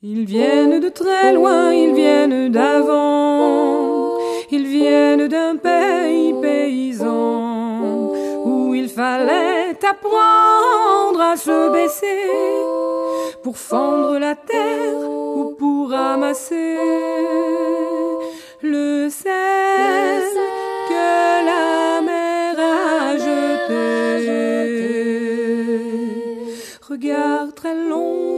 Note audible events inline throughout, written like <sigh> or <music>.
Ils viennent de très loin, ils viennent d'avant, ils viennent d'un pays paysan où il fallait apprendre à se baisser pour fendre la terre ou pour ramasser le sel que la mer a jeté. Regard très long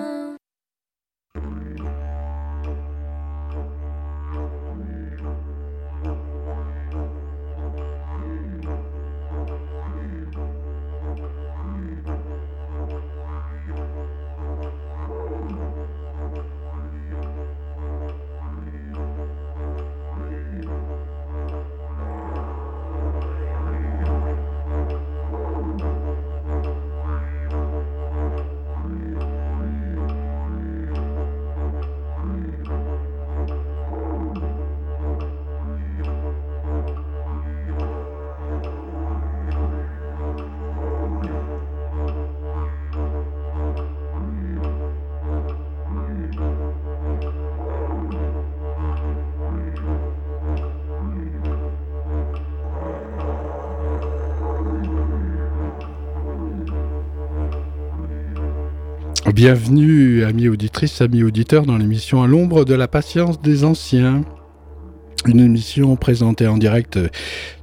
Bienvenue, amis auditrices, amis auditeurs, dans l'émission À l'ombre de la patience des anciens. Une émission présentée en direct euh,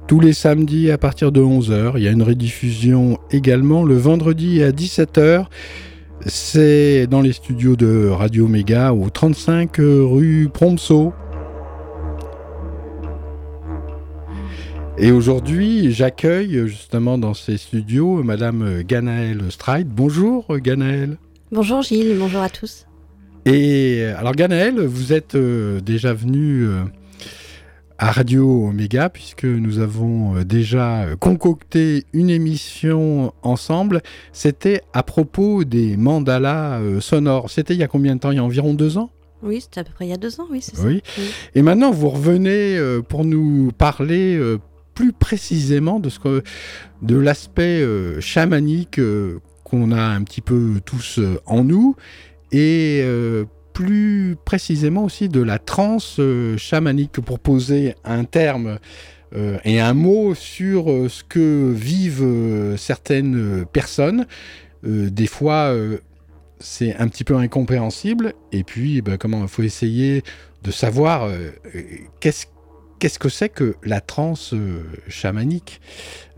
tous les samedis à partir de 11h. Il y a une rediffusion également le vendredi à 17h. C'est dans les studios de Radio Méga au 35 rue Promso. Et aujourd'hui, j'accueille justement dans ces studios Madame Ganaëlle Stride. Bonjour Ganaëlle. Bonjour Gilles, bonjour à tous. Et alors Ganaël, vous êtes euh, déjà venu euh, à Radio Omega puisque nous avons euh, déjà concocté une émission ensemble. C'était à propos des mandalas euh, sonores. C'était il y a combien de temps? Il y a environ deux ans? Oui, c'était à peu près il y a deux ans, oui, c'est Oui. ça. Et maintenant, vous revenez euh, pour nous parler euh, plus précisément de, ce que, de l'aspect euh, chamanique euh, qu'on a un petit peu tous euh, en nous et euh, plus précisément aussi de la transe euh, chamanique pour poser un terme et un mot sur ce que vivent certaines personnes. Des fois, c'est un petit peu incompréhensible. Et puis, ben, comment il faut essayer de savoir qu'est-ce qu'est-ce que c'est que la transe chamanique?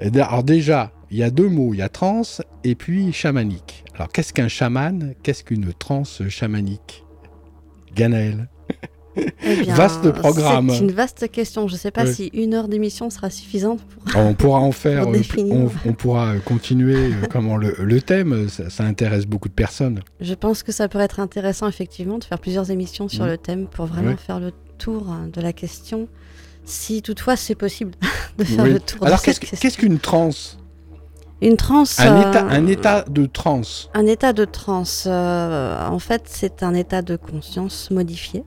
Euh, Alors déjà, il y a deux mots, il y a transe et puis chamanique. Alors qu'est-ce qu'un chaman? Qu'est-ce qu'une transe chamanique? Ganaël Eh bien, Vaste programme. C'est une vaste question. Je ne sais pas Ouais. si une heure d'émission sera suffisante pour. On pourra en faire, <laughs> Pour euh, on, on pourra continuer euh, comment le, le thème, ça, ça intéresse beaucoup de personnes. Je pense que ça pourrait être intéressant, effectivement, de faire plusieurs émissions sur Mhm. le thème pour vraiment faire le tour hein, de la question. Si toutefois c'est possible <laughs> de faire Oui. le tour Alors de qu'est-ce qu'une transe Une transe. un, euh, état, un état de transe. Un état de transe, euh, en fait, c'est un état de conscience modifié.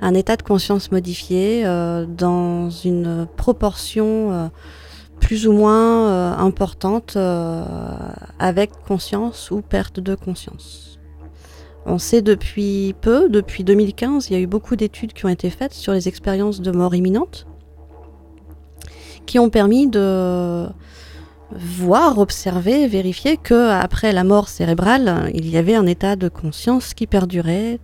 Un état de conscience modifié euh, dans une proportion plus ou moins euh, importante euh, avec conscience ou perte de conscience. On sait depuis peu, depuis 2015, il y a eu beaucoup d'études qui ont été faites sur les expériences de mort imminente qui ont permis de voir, observer, vérifier que après la mort cérébrale, il y avait un état de conscience qui perdurait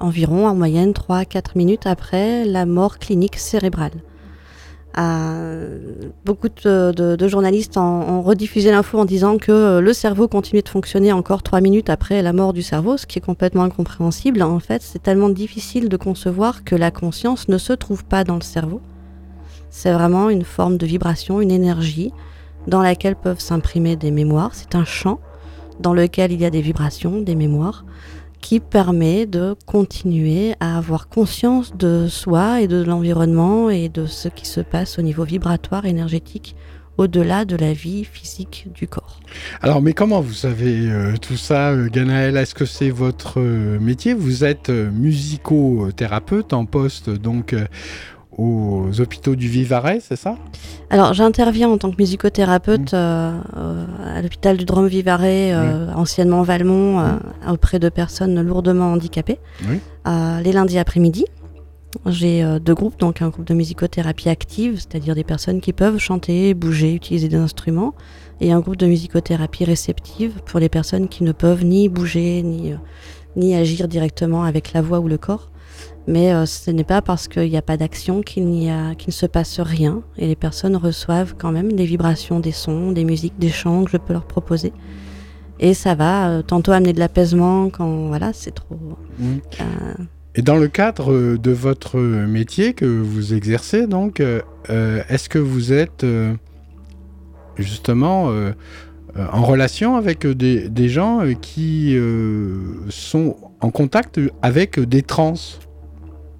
environ en moyenne 3 à 4 minutes après la mort clinique cérébrale. beaucoup de, journalistes ont, rediffusé l'info en disant que le cerveau continuait de fonctionner encore trois minutes après la mort du cerveau, ce qui est complètement incompréhensible. En fait, c'est tellement difficile de concevoir que la conscience ne se trouve pas dans le cerveau. C'est vraiment une forme de vibration, une énergie dans laquelle peuvent s'imprimer des mémoires. C'est un champ dans lequel il y a des vibrations, des mémoires qui permet de continuer à avoir conscience de soi et de l'environnement et de ce qui se passe au niveau vibratoire, énergétique, au-delà de la vie physique du corps. Alors, mais comment vous savez euh, tout ça, euh, Ganaël Est-ce que c'est votre euh, métier? Vous êtes musicothérapeute en poste donc aux hôpitaux du Vivarais, c'est ça? Alors j'interviens en tant que musicothérapeute mmh. euh, euh, à l'hôpital du Drôme Vivarais, euh, anciennement Valmont, mmh. auprès de personnes lourdement handicapées, les lundis après-midi. J'ai deux groupes, donc un groupe de musicothérapie active, c'est-à-dire des personnes qui peuvent chanter, bouger, utiliser des instruments, et un groupe de musicothérapie réceptive pour les personnes qui ne peuvent ni bouger, ni, ni agir directement avec la voix ou le corps. Mais euh, ce n'est pas parce qu'il n'y a pas d'action qu'il n'y a, qu'il ne se passe rien. Et les personnes reçoivent quand même des vibrations, des sons, des musiques, des chants que je peux leur proposer. Et ça va euh, tantôt amener de l'apaisement quand voilà, c'est trop. Mmh. Euh, et dans le cadre de votre métier que vous exercez, donc, est-ce que vous êtes justement en relation avec des, des gens qui sont en contact avec des trans?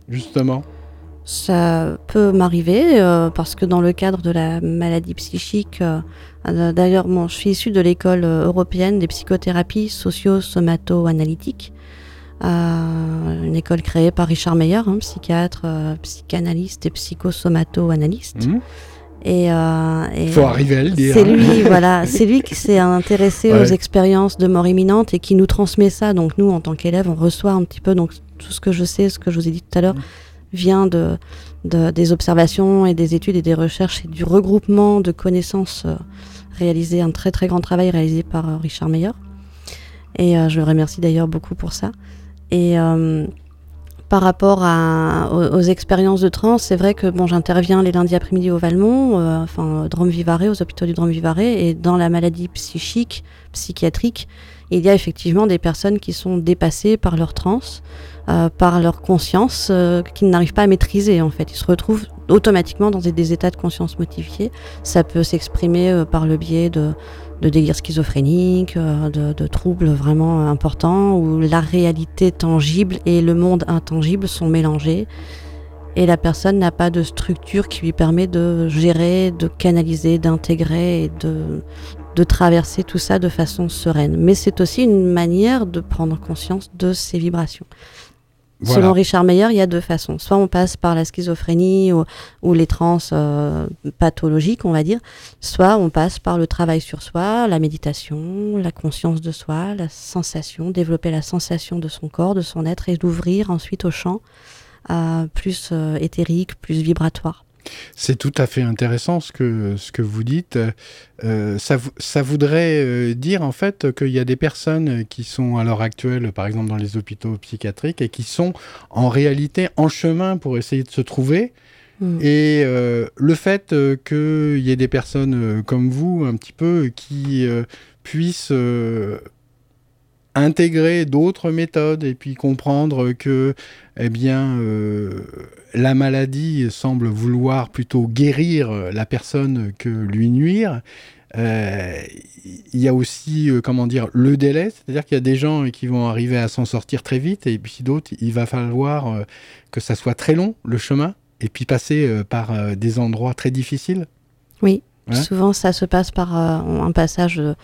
Justement ça peut m'arriver euh, parce que dans le cadre de la maladie psychique, euh, euh, d'ailleurs, je suis issue de l'école européenne des psychothérapies socio-somato-analytiques, une école créée par Richard Meyer, hein, psychiatre, psychanalyste et psychosomato-analyste. Mmh. Et, il faut arriver à le dire. C'est lui, <laughs> voilà, c'est lui qui s'est intéressé aux expériences de mort imminente et qui nous transmet ça. Donc nous, en tant qu'élèves, on reçoit un petit peu donc tout ce que je sais, ce que je vous ai dit tout à l'heure, mmh. vient de, des observations et des études et des recherches et du regroupement de connaissances euh, réalisé, un très très grand travail réalisé par euh, Richard Meyer. Et euh, je le remercie d'ailleurs beaucoup pour ça. Et par rapport aux, expériences de trans, c'est vrai que bon, j'interviens les lundis après-midi au Valmont, enfin au Drôme aux hôpitaux du Drôme Vivarais, et dans la maladie psychique, psychiatrique, il y a effectivement des personnes qui sont dépassées par leur trans, euh, par leur conscience, euh, qu'ils n'arrivent pas à maîtriser en fait. Ils se retrouvent automatiquement dans des, états de conscience modifiés. Ça peut s'exprimer euh, par le biais de, de délires schizophréniques, de, de, troubles vraiment importants, où la réalité tangible et le monde intangible sont mélangés. Et la personne n'a pas de structure qui lui permet de gérer, de canaliser, d'intégrer et de, de traverser tout ça de façon sereine. Mais c'est aussi une manière de prendre conscience de ces vibrations. Selon Richard Meyer, il y a deux façons. Soit on passe par la schizophrénie ou, les trans euh, pathologiques, on va dire, soit on passe par le travail sur soi, la méditation, la conscience de soi, la sensation, développer la sensation de son corps, de son être et d'ouvrir ensuite au champ euh, plus euh, éthérique, plus vibratoire. C'est tout à fait intéressant ce que, ce que vous dites. Euh, ça, ça, voudrait euh, dire en fait qu'il y a des personnes qui sont à l'heure actuelle, par exemple dans les hôpitaux psychiatriques, et qui sont en réalité en chemin pour essayer de se trouver. Hmm. Et euh, le fait qu'il y ait des personnes comme vous, un petit peu, qui puissent intégrer d'autres méthodes et puis comprendre que eh bien euh, la maladie semble vouloir plutôt guérir la personne que lui nuire. Euh, il y a aussi euh, comment dire le délai. C'est-à-dire qu'il y a des gens qui vont arriver à s'en sortir très vite et puis d'autres il va falloir que ça soit très long le chemin et puis passer par des endroits très difficiles. Oui Souvent, ça se passe par euh, un passage, euh,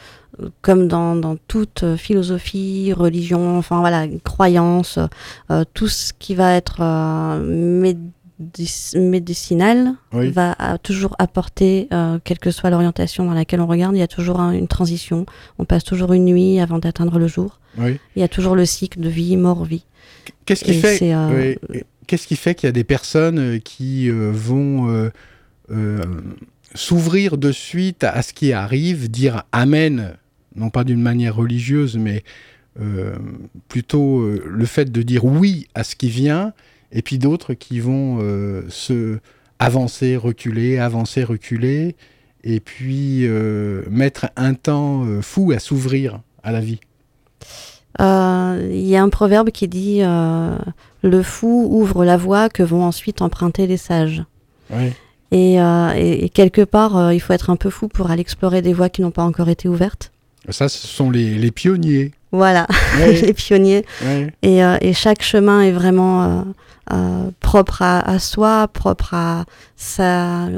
comme dans, dans, toute philosophie, religion, enfin voilà, croyance, euh, tout ce qui va être médicinal va toujours apporter, quelle que soit l'orientation dans laquelle on regarde, il y a toujours une transition. On passe toujours une nuit avant d'atteindre le jour. Il y a toujours le cycle de vie. Qu'est-ce qui, fait, qu'est-ce qui fait qu'il y a des personnes qui vont s'ouvrir de suite à ce qui arrive, dire Amen, non pas d'une manière religieuse, mais euh, plutôt euh, le fait de dire oui à ce qui vient, et puis d'autres qui vont euh, se avancer, reculer, avancer, reculer, et puis mettre un temps fou à s'ouvrir à la vie. Il y a un proverbe qui dit Le fou ouvre la voie que vont ensuite emprunter les sages. Et, et, quelque part, il faut être un peu fou pour aller explorer des voies qui n'ont pas encore été ouvertes. Ça, ce sont les, pionniers. Voilà, <laughs> les pionniers. Et, euh, et, chaque chemin est vraiment euh, euh, propre à, soi, propre à sa,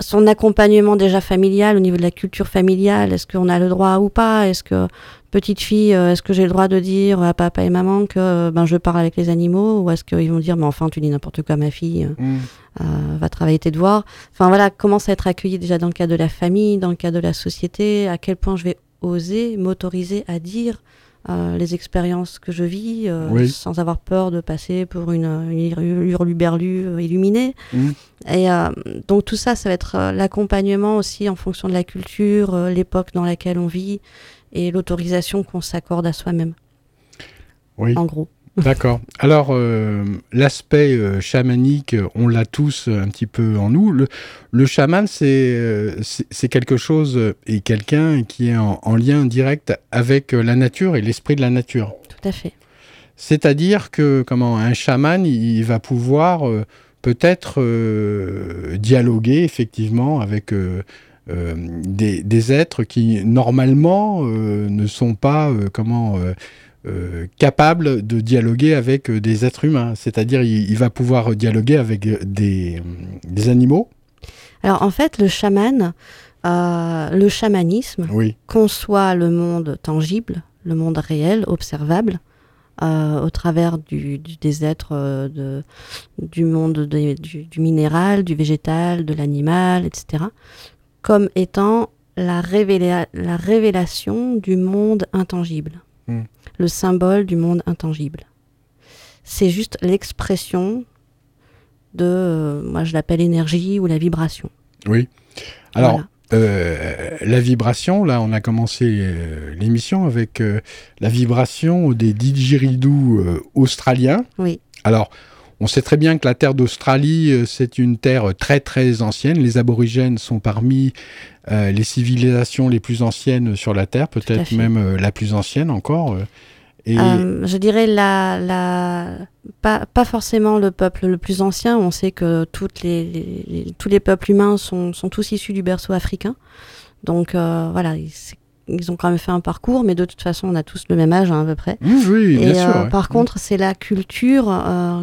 son accompagnement déjà familial au niveau de la culture familiale. Est-ce qu'on a le droit ou pas? Est-ce que petite fille, est-ce que j'ai le droit de dire à papa et maman que ben, je parle avec les animaux? Ou est-ce qu'ils vont dire, mais enfin, tu dis n'importe quoi, ma fille mm. Euh, va travailler tes devoirs? Enfin voilà, commence à être accueilli déjà dans le cadre de la famille, dans le cadre de la société, à quel point je vais oser m'autoriser à dire euh, les expériences que je vis euh, sans avoir peur de passer pour une, une hurluberlu illuminée. Mmh. Et donc tout ça, ça va être l'accompagnement aussi en fonction de la culture, l'époque dans laquelle on vit et l'autorisation qu'on s'accorde à soi-même. Oui. En gros. D'accord. Alors, euh, l'aspect euh, chamanique, on l'a tous un petit peu en nous. Le, le chaman, c'est euh, c'est quelque chose et quelqu'un qui est en, lien direct avec la nature et l'esprit de la nature. Tout à fait. C'est-à-dire que comment un chaman, il, va pouvoir peut-être dialoguer effectivement avec des, des, êtres qui normalement ne sont pas comment euh, capable de dialoguer avec euh, des êtres humains. C'est-à-dire, il, va pouvoir dialoguer avec euh, des, animaux. Alors, en fait, le chaman, le chamanisme conçoit le monde tangible, le monde réel, observable, au travers du, des êtres de, du monde du, minéral, du végétal, de l'animal, etc., comme étant la, la révélation du monde intangible. Hmm le symbole du monde intangible. C'est juste l'expression de, euh, moi je l'appelle énergie ou la vibration. Oui. Alors, euh, la vibration, là, on a commencé euh, l'émission avec la vibration des didgeridoo australiens. Oui. Alors, on sait très bien que la terre d'Australie, c'est une terre très très ancienne. Les aborigènes sont parmi les civilisations les plus anciennes sur la Terre, peut-être même la plus ancienne encore. Euh, je dirais la, la... Pas, pas, forcément le peuple le plus ancien. On sait que toutes les, tous les peuples humains sont, sont, tous issus du berceau africain. Donc euh, voilà, ils ont quand même fait un parcours, mais de toute façon, on a tous le même âge hein, à peu près. Mmh, oui, bien sûr, euh, Par contre, c'est la culture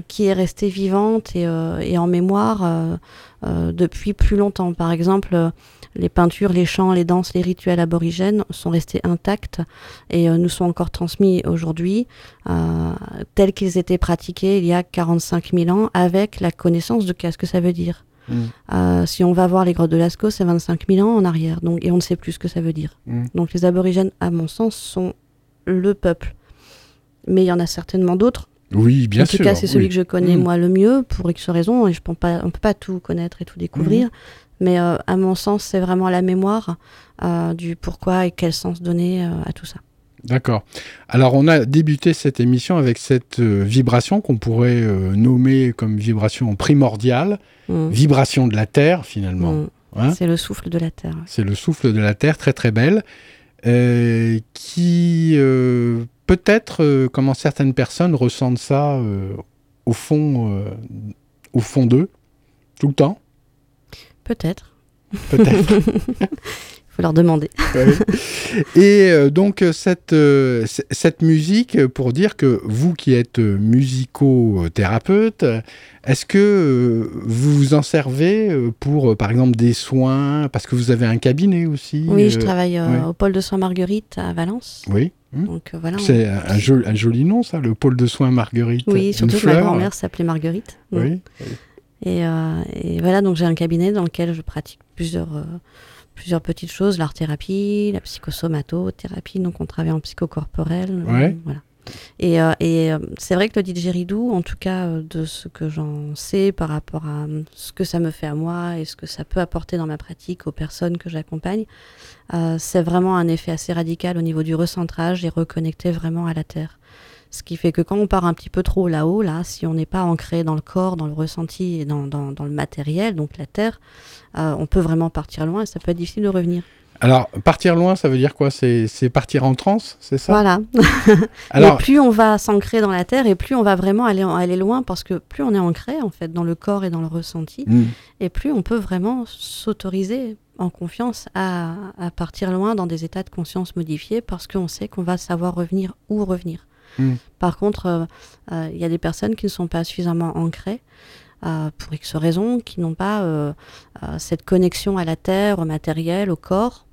qui est restée vivante et, et en mémoire depuis plus longtemps. Par exemple, les peintures, les chants, les danses, les rituels aborigènes sont restés intacts et euh, nous sont encore transmis aujourd'hui euh, tels qu'ils étaient pratiqués il y a 45 000 ans avec la connaissance de qu'est-ce que ça veut dire. Mm. Euh, si on va voir les grottes de Lascaux, c'est 25 000 ans en arrière, donc, et on ne sait plus ce que ça veut dire. Mm. Donc les aborigènes, à mon sens, sont le peuple. Mais il y en a certainement d'autres. Oui, bien sûr. En tout cas, c'est celui que je connais mm. moi le mieux, pour X raisons, et je ne pas, on peut pas tout connaître et tout découvrir. Mais euh, à mon sens, c'est vraiment la mémoire euh, du pourquoi et quel sens donner euh, à tout ça. D'accord. Alors on a débuté cette émission avec cette vibration qu'on pourrait nommer comme vibration primordiale, mmh. vibration de la Terre finalement. Mmh. Hein c'est le souffle de la Terre. C'est le souffle de la Terre, très très belle, qui peut-être, comment certaines personnes ressentent ça au fond, au fond d'eux, tout le temps? Peut-être. Peut-être. <laughs> Faut leur demander. <laughs> Et euh, donc cette, euh, cette musique, pour dire que vous qui êtes musicothérapeute, est-ce que vous vous en servez pour, par exemple, des soins Parce que vous avez un cabinet aussi. Oui, je travaille au pôle de soins Marguerite à Valence. Oui. Donc, voilà, C'est un, joli, un, joli nom, ça, le pôle de soins Marguerite. Oui, surtout que ma grand-mère s'appelait Marguerite. Oui. Euh, et, voilà, donc j'ai un cabinet dans lequel je pratique plusieurs, euh, plusieurs petites choses, l'art-thérapie, la psychosomatothérapie, donc on travaille en psychocorporel. Euh, voilà. Et, et c'est vrai que le didgeridoo, en tout cas de ce que j'en sais par rapport à ce que ça me fait à moi et ce que ça peut apporter dans ma pratique aux personnes que j'accompagne, c'est vraiment un effet assez radical au niveau du recentrage et reconnecter vraiment à la terre Ce qui fait que quand on part un petit peu trop là-haut, là, si on n'est pas ancré dans le corps, dans le ressenti et dans, dans, dans le matériel, donc la terre, euh, on peut vraiment partir loin et ça peut être difficile de revenir. Alors, partir loin, ça veut dire quoi? C'est partir en transe, c'est ça? Voilà. <laughs> Alors... Et plus on va s'ancrer dans la terre et plus on va vraiment aller, aller loin parce que plus on est ancré en fait dans le corps et dans le ressenti Mm. et plus on peut vraiment s'autoriser en confiance à, à partir loin dans des états de conscience modifiés parce qu'on sait qu'on va savoir revenir ou revenir. Mm. Par contre, euh, euh, il y a des personnes qui ne sont pas suffisamment ancrées euh, pour X raisons, qui n'ont pas cette connexion à la terre, au matériel, au corps,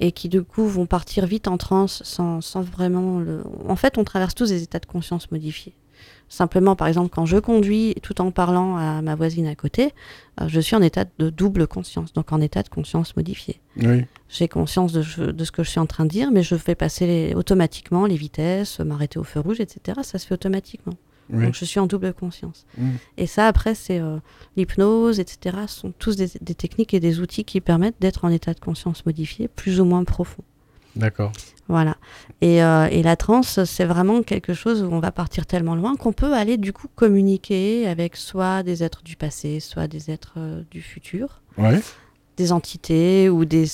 et qui du coup vont partir vite en transe sans, sans vraiment le... En fait, on traverse tous des états de conscience modifiés. Simplement, par exemple, quand je conduis tout en parlant à ma voisine à côté, euh, je suis en état de double conscience, donc en état de conscience modifié. Oui. J'ai conscience de, ce que je suis en train de dire, mais je fais passer les- automatiquement les vitesses, m'arrêter au feu rouge, etc. Ça se fait automatiquement. oui. Donc je suis en double conscience. Mm. Et ça, après, c'est euh, l'hypnose, etc. Ce sont tous des, des techniques et des outils qui permettent d'être en état de conscience modifié, plus ou moins profond. D'accord. Voilà. Et, euh, et la transe, c'est vraiment quelque chose où on va partir tellement loin qu'on peut aller du coup communiquer avec soit des êtres du passé, soit des êtres euh, du futur, Ouais. des entités ou des,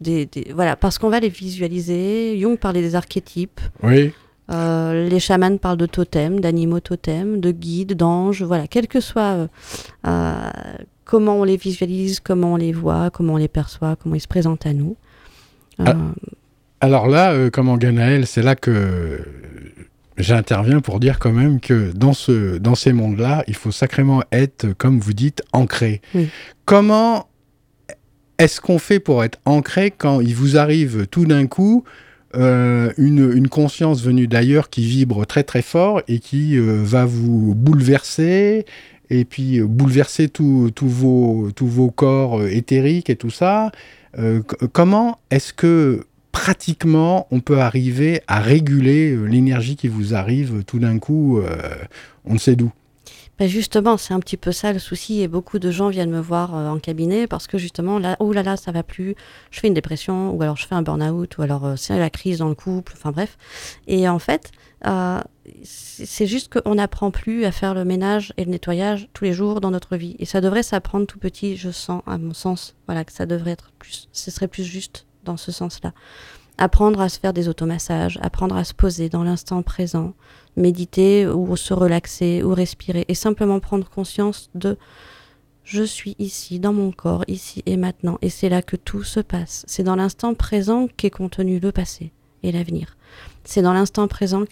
des, des- voilà, parce qu'on va les visualiser. Jung parlait des archétypes. Oui. Euh, les chamans parlent de totems, d'animaux totems, de guides, d'anges, voilà, quel que soit comment on les visualise, comment on les voit, comment on les perçoit, comment ils se présentent à nous. Ah. Alors là, euh, comment Ganaël, c'est là que j'interviens pour dire quand même que dans, ce, dans ces mondes-là, il faut sacrément être, comme vous dites, ancré. Oui. Comment est-ce qu'on fait pour être ancré quand il vous arrive tout d'un coup euh, une, une conscience venue d'ailleurs qui vibre très très fort et qui euh, va vous bouleverser et puis euh, bouleverser tous vos, tous vos corps éthériques et tout ça Comment est-ce que pratiquement on peut arriver à réguler euh, l'énergie qui vous arrive tout d'un coup euh, on ne sait d'où Ben justement, c'est un petit peu ça le souci et beaucoup de gens viennent me voir euh, en cabinet parce que justement, là, oh là là, ça va plus, je fais une dépression ou alors je fais un burn-out ou alors euh, c'est la crise dans le couple, enfin bref. Et en fait, euh, c'est c'est juste qu'on n'apprend plus à faire le ménage et le nettoyage tous les jours dans notre vie. Et ça devrait s'apprendre tout petit, je sens, à mon sens, voilà, que ça devrait être plus, ce serait plus juste dans ce sens-là. Apprendre à se faire des automassages, apprendre à se poser dans l'instant présent, méditer ou se relaxer ou respirer et simplement prendre conscience de je suis ici, dans mon corps, ici et maintenant, et c'est là que tout se passe. C'est dans l'instant présent qu'est contenu le passé et l'avenir. C'est dans l'instant présent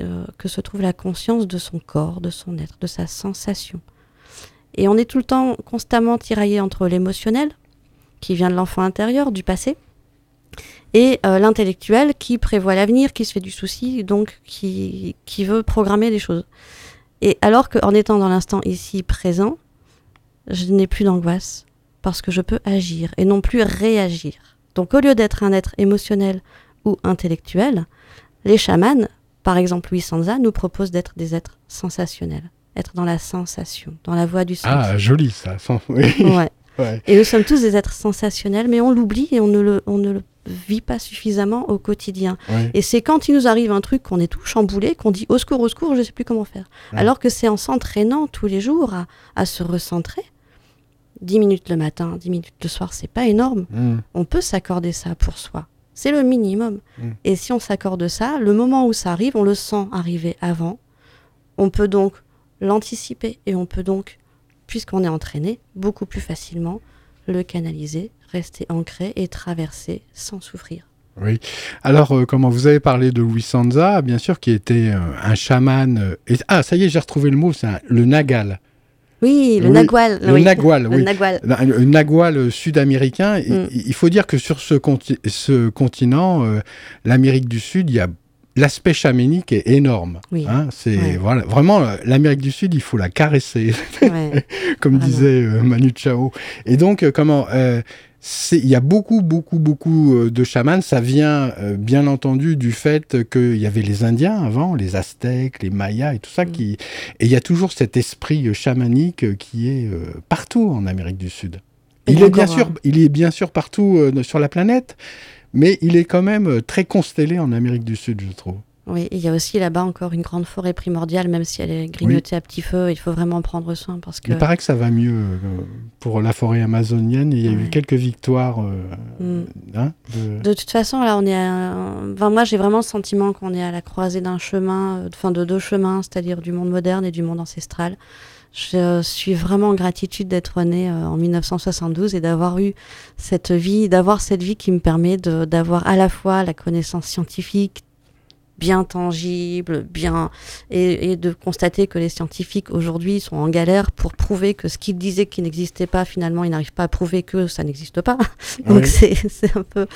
euh, que se trouve la conscience de son corps, de son être, de sa sensation. Et on est tout le temps constamment tiraillé entre l'émotionnel, qui vient de l'enfant intérieur, du passé, et euh, l'intellectuel qui prévoit l'avenir, qui se fait du souci, donc qui, qui veut programmer des choses. Et alors qu'en étant dans l'instant ici présent, je n'ai plus d'angoisse parce que je peux agir et non plus réagir. Donc au lieu d'être un être émotionnel ou intellectuel, les chamans, par exemple Louis Sanza, nous proposent d'être des êtres sensationnels, être dans la sensation, dans la voie du sens. Ah, joli ça. Sans- <laughs> oui. Ouais. Ouais. Et nous sommes tous des êtres sensationnels, mais on l'oublie et on ne le, on ne le vit pas suffisamment au quotidien. Et c'est quand il nous arrive un truc qu'on est tout chamboulé, qu'on dit au secours, au secours, je ne sais plus comment faire. Alors que c'est en s'entraînant tous les jours à, à se recentrer. 10 minutes le matin, 10 minutes le soir, c'est pas énorme. Mm. On peut s'accorder ça pour soi. C'est le minimum. Mm. Et si on s'accorde ça, le moment où ça arrive, on le sent arriver avant. On peut donc l'anticiper et on peut donc, puisqu'on est entraîné, beaucoup plus facilement le canaliser, rester ancré et traverser sans souffrir. Oui. Alors, euh, comment vous avez parlé de Louis Sanza, bien sûr, qui était euh, un chaman. euh, et- ah, ça y est, j'ai retrouvé le mot, c'est le Nagal. Oui, le Oui, nagual. le oui. nagual, Le oui. nagual. Un, un nagual sud-américain. Mm. Il faut dire que sur ce, conti- ce continent, l'Amérique du Sud, il y a l'aspect chamanique est énorme. Oui. Hein, c'est Ouais. voilà, vraiment l'Amérique du Sud, il faut la caresser. Ouais. <laughs> comme disait euh, Manu Chao. Et donc, euh, comment euh, Il y a beaucoup, beaucoup, beaucoup de chamans. Ça vient, euh, bien entendu, du fait qu'il y avait les Indiens avant, les Aztèques, les Mayas et tout ça. Mm. Qui... Et il y a toujours cet esprit chamanique qui est euh, partout en Amérique du Sud. Il est, bien encore, sûr, hein. il est bien sûr partout euh, sur la planète, mais il est quand même euh, très constellé en Amérique du Sud, je trouve. Oui, il y a aussi là-bas encore une grande forêt primordiale, même si elle est grignotée à petit feu, il faut vraiment prendre soin parce que. Il paraît que ça va mieux euh, pour la forêt amazonienne. Il y a eu quelques victoires. Euh, mm. hein, de... toute façon, là, on est. Enfin, moi, j'ai vraiment le sentiment qu'on est à la croisée d'un chemin, enfin de deux chemins, c'est-à-dire du monde moderne et du monde ancestral. Je suis vraiment en gratitude d'être née en 1972 et d'avoir eu cette vie, d'avoir cette vie qui me permet d'avoir à la fois la connaissance scientifique, bien tangible, bien et, de constater que les scientifiques aujourd'hui sont en galère pour prouver que ce qu'ils disaient qui n'existait pas, finalement, ils n'arrivent pas à prouver que ça n'existe pas. <laughs> Donc c'est un peu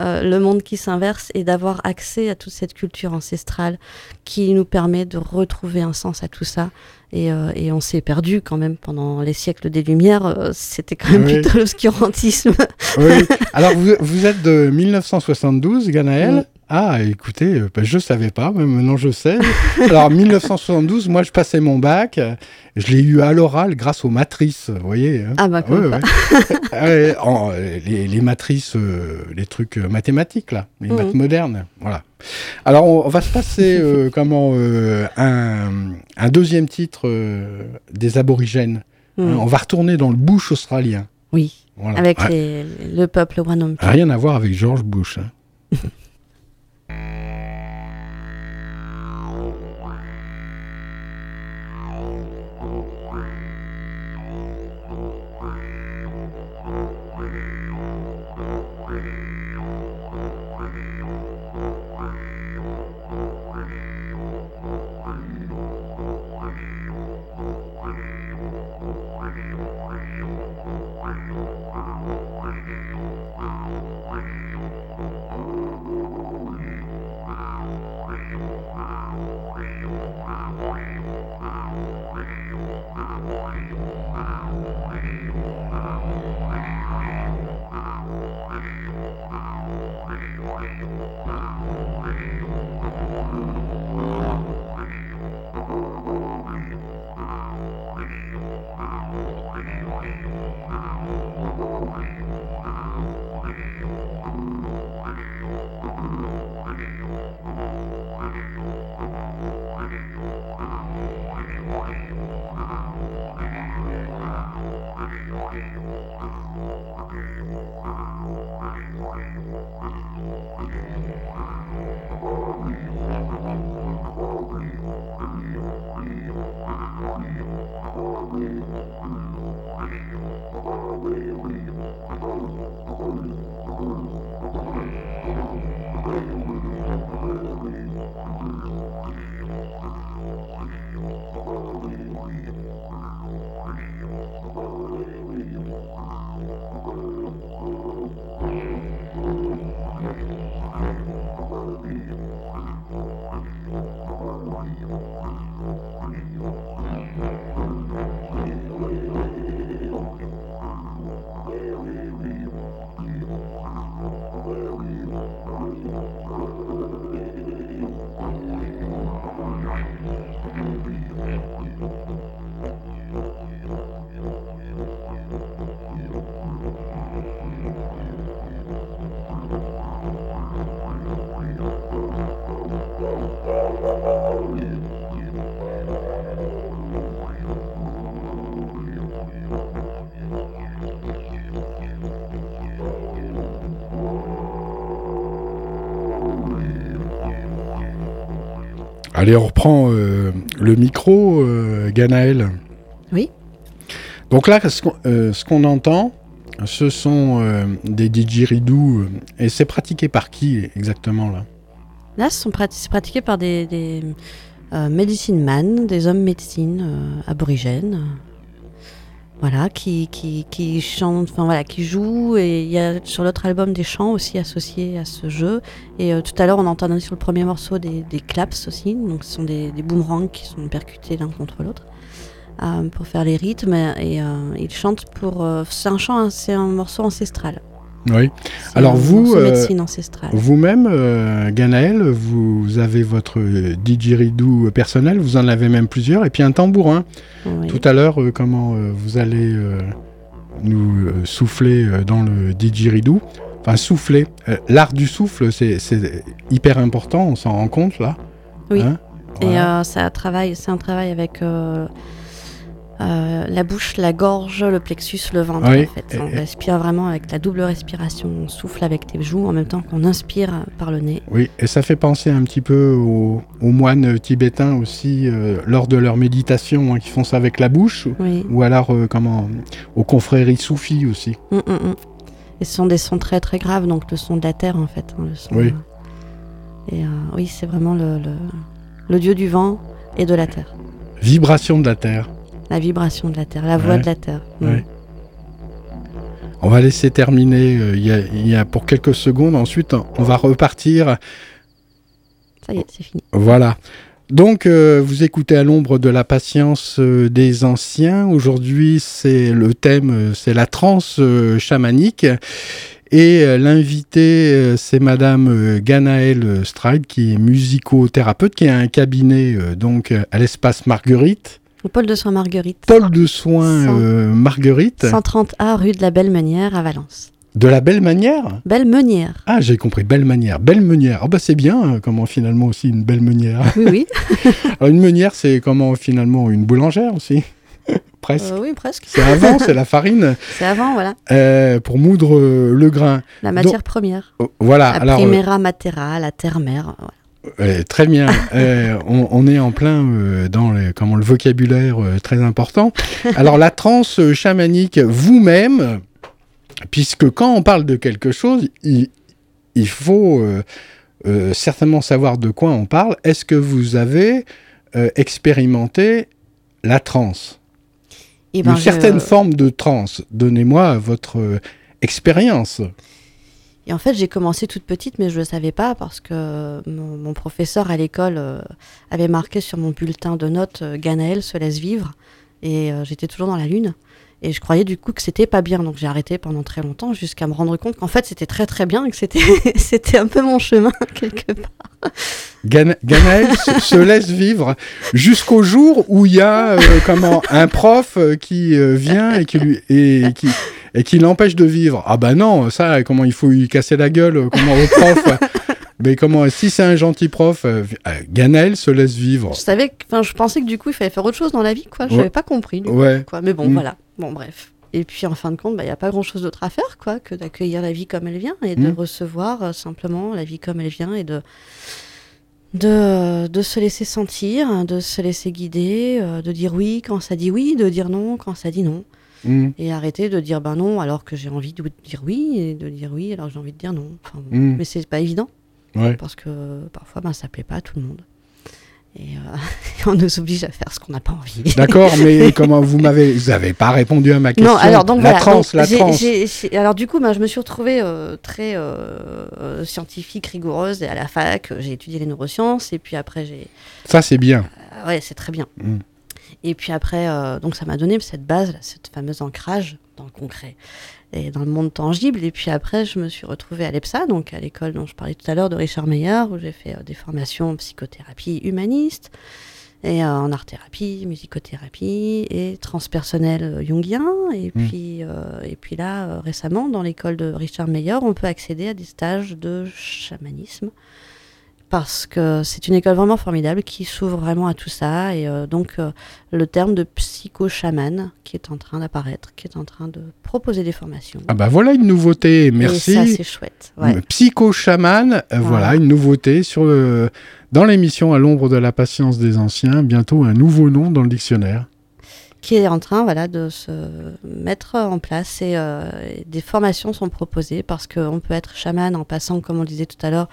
euh, le monde qui s'inverse et d'avoir accès à toute cette culture ancestrale qui nous permet de retrouver un sens à tout ça. Et, euh, et on s'est perdu quand même pendant les siècles des Lumières. Euh, c'était quand même plutôt l'obscurantisme. oui. <laughs> Alors vous, vous, êtes de 1972, Ganaël. Ah, écoutez, euh, bah, je ne savais pas, mais maintenant je sais. <laughs> Alors, 1972, moi, je passais mon bac. Je l'ai eu à l'oral grâce aux matrices, vous voyez. Hein. Ah, bah, quoi <laughs> les, matrices, euh, les trucs euh, mathématiques, là, les maths mmh. modernes. Voilà. Alors, on, va se passer <laughs> comment, un, deuxième titre des aborigènes. Mmh. Hein, on va retourner dans le bush australien. Oui, avec le peuple Wanampi. Rien à voir avec George Bush. Hein. Allez, on reprend euh, le micro, euh, Ganaël. Oui. Donc là, ce qu'on euh, entend, ce sont des didgeridoo. Et c'est pratiqué par qui exactement là? Là, c'est pratiqué par des, des medicine man, des hommes médecine aborigènes voilà, qui, qui, qui chante, enfin voilà, qui joue. Et il y a sur l'autre album des chants aussi associés à ce jeu. Et euh, tout à l'heure, on entendait sur le premier morceau des, des, claps aussi. Donc, ce sont des, des boomerangs qui sont percutés l'un contre l'autre euh, pour faire les rythmes. Et euh, ils chantent pour. c'est un chant, c'est un morceau ancestral. Oui. Alors vous, euh, vous-même, euh, Ganaël, vous avez votre didgeridoo personnel, vous en avez même plusieurs, et puis un tambourin. Tout à l'heure, euh, comment vous allez nous souffler dans le didgeridoo Enfin, souffler. L'art du souffle, c'est hyper important, on s'en rend compte là. Oui. Hein? Et Voilà. euh, ça travaille, c'est un travail avec euh, la bouche, la gorge, le plexus, le ventre. Oui, En fait. On et- respire vraiment avec la double respiration. On souffle avec tes joues en même temps qu'on inspire par le nez. Oui, et ça fait penser un petit peu aux, aux moines tibétains aussi, euh, lors de leur méditation, hein, qui font ça avec la bouche, Oui. ou alors euh, comment, aux confréries soufis aussi. Mm, mm, mm. Et ce sont des sons très très graves, donc le son de la terre en fait. hein, le son, Oui. Et oui, c'est vraiment le, le, le dieu du vent et de la terre. Vibration de la terre. La vibration de la terre, la voix Ouais. de la terre. Mm. Ouais. On va laisser terminer euh, il y, a, il y a pour quelques secondes, ensuite on va repartir Ça y est, c'est fini. Voilà. Donc, euh, vous écoutez à l'ombre de la patience euh, des anciens. Aujourd'hui, c'est le thème, c'est la transe euh, chamanique. Et l'invité, c'est Madame Ganaëlle Stride, qui est musicothérapeute, qui a un cabinet donc à l'espace Marguerite. Le pôle de soins Marguerite. Paul de soins euh, Marguerite, 130A rue de la Belle Meunière à Valence. de la belle manière. Belle Meunière. Ah, j'ai compris, belle manière, belle meunière. Ah bah c'est bien, euh, comment finalement aussi une belle meunière. Oui, oui. <laughs> Alors, une meunière, c'est comment finalement une boulangère aussi <laughs> Presque. Euh, oui, presque. C'est avant, c'est la farine <laughs> C'est avant, voilà. euh, pour moudre euh, le grain. La matière première. Oh, Voilà, La alors primera matera, la terre-mère. voilà. Très bien. <laughs> Euh, on, on est en plein euh, dans le, comment, le vocabulaire euh, très important. Alors la transe chamanique, vous-même, puisque quand on parle de quelque chose, il, il faut euh, euh, certainement savoir de quoi on parle. Est-ce que vous avez euh, expérimenté la transe? Eh ben, une je- certaine forme de transe. Donnez-moi votre euh, expérience. Et en fait, j'ai commencé toute petite, mais je ne le savais pas parce que mon, mon professeur à l'école euh, avait marqué sur mon bulletin de notes euh, Ganaël se laisse vivre. Et euh, j'étais toujours dans la lune. Et je croyais du coup que c'était pas bien. Donc j'ai arrêté pendant très longtemps jusqu'à me rendre compte qu'en fait c'était très très bien et que c'était <laughs> un peu mon chemin <laughs> quelque part. Gana- Ganaël se, se laisse vivre jusqu'au jour où il y a euh, comment un prof euh, qui euh, vient et qui lui et, qui et qui l'empêche de vivre. Ah bah non, ça comment il faut lui casser la gueule comment au prof. <laughs> Mais comment si c'est un gentil prof, euh, euh, se laisse vivre. Je savais, enfin je pensais que du coup il fallait faire autre chose dans la vie quoi. Je Ouais. n'avais pas compris. du coup, quoi. Mais bon Mm. voilà. Bon bref. Et puis en fin de compte, il n'y a pas grand chose d'autre à faire quoi que d'accueillir la vie comme elle vient et de Mm. recevoir euh, simplement la vie comme elle vient et de de, de se laisser sentir, de se laisser guider, euh, de dire oui quand ça dit oui, de dire non quand ça dit non. Mm, Et arrêter de dire ben non alors que j'ai envie de dire oui et de dire oui alors que j'ai envie de dire non. Enfin, bon. Mm. Mais c'est pas évident ouais. parce que parfois ben, ça plaît pas à tout le monde. Et euh, <laughs> on nous oblige à faire ce qu'on n'a pas envie. <laughs> D'accord, mais comment vous m'avez vous avez pas répondu à ma question. Non, alors donc la voilà. transe, donc, la transe. alors du coup, ben, je me suis retrouvée euh, très euh, scientifique, rigoureuse, et à la fac, j'ai étudié les neurosciences, et puis après j'ai, Ça c'est bien. ouais, c'est très bien. Mm. Et puis après, euh, donc ça m'a donné cette base, là, cette fameuse ancrage dans le concret et dans le monde tangible. Et puis après, je me suis retrouvée à l'EPSA, donc à l'école dont je parlais tout à l'heure de Richard Meyer, où j'ai fait euh, des formations en psychothérapie humaniste et euh, en art-thérapie, musicothérapie et transpersonnel jungien. Et, Mm. puis, euh, et puis là, euh, récemment, dans l'école de Richard Meyer, on peut accéder à des stages de chamanisme parce que c'est une école vraiment formidable qui s'ouvre vraiment à tout ça. Et euh, donc, euh, le terme de psycho-chaman qui est en train d'apparaître, qui est en train de proposer des formations. Ah bah voilà une nouveauté. Merci. Et ça, c'est chouette. Ouais. Psycho-chaman, euh, voilà. Voilà. une nouveauté sur le, dans l'émission À l'ombre de la patience des anciens. Bientôt un nouveau nom dans le dictionnaire. Qui est en train voilà, de se mettre en place. Et des formations sont proposées parce qu'on peut être chaman en passant, comme on le disait tout à l'heure,